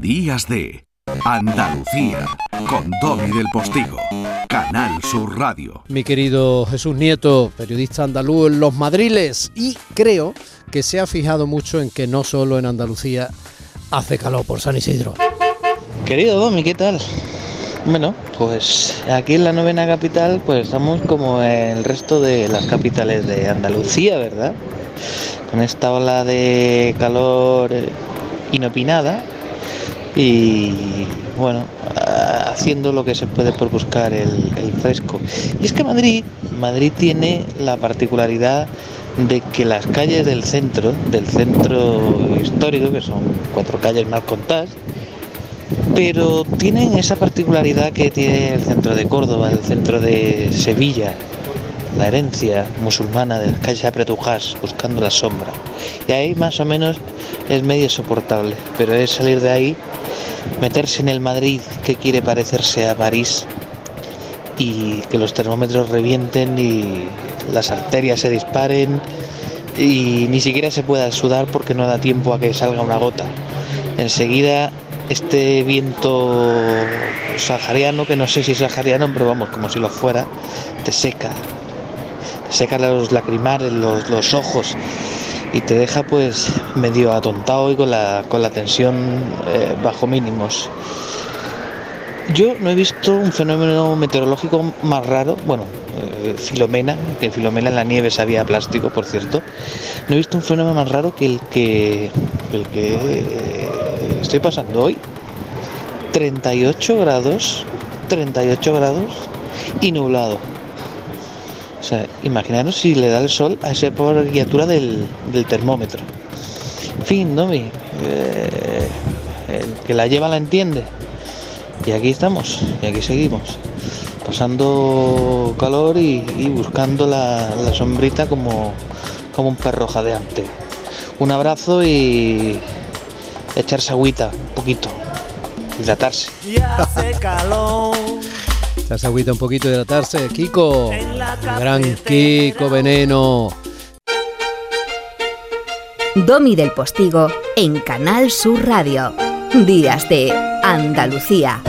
Días de Andalucía con Domi del Postigo, Canal Sur Radio. Mi querido Jesús Nieto, periodista andaluz en Los Madriles, y creo que se ha fijado mucho en que no solo en Andalucía hace calor por San Isidro. Querido Domi, ¿qué tal? Bueno, pues aquí en la novena capital, pues estamos como el resto de las capitales de Andalucía, ¿verdad? Con esta ola de calor inopinada y bueno, haciendo lo que se puede por buscar el, fresco. Y es que Madrid, Madrid tiene la particularidad de que las calles del centro, del centro histórico, que son cuatro calles mal contadas, pero tienen esa particularidad que tiene el centro de Córdoba, el centro de Sevilla, la herencia musulmana de las calles apretujás, buscando la sombra. Y ahí más o menos es medio soportable, pero es salir de ahí, meterse en el Madrid que quiere parecerse a París y que los termómetros revienten y las arterias se disparen y ni siquiera se pueda sudar porque no da tiempo a que salga una gota. Enseguida este viento sahariano, que no sé si es sahariano, pero vamos, como si lo fuera, te seca, te seca los lacrimales, los, los ojos y te deja pues medio atontado y con la, con la tensión eh, bajo mínimos. Yo no he visto un fenómeno meteorológico más raro, bueno, eh, Filomena, que en Filomena en la nieve sabía plástico, por cierto, no he visto un fenómeno más raro que el que, el que eh, estoy pasando hoy. 38 grados, 38 grados y nublado. O sea, imaginaros si le da el sol a esa pobre criatura del, del termómetro. Fin, ¿no? Eh, el que la lleva la entiende. Y aquí estamos, y aquí seguimos, pasando calor y, buscando la, la, sombrita como, como un perro jadeante. Un abrazo y echarse agüita, un poquito, hidratarse. Y hace calor. Echarse agüita un poquito, hidratarse. Kiko, gran Kiko Veneno. Domi del Postigo en Canal Sur Radio. Días de Andalucía.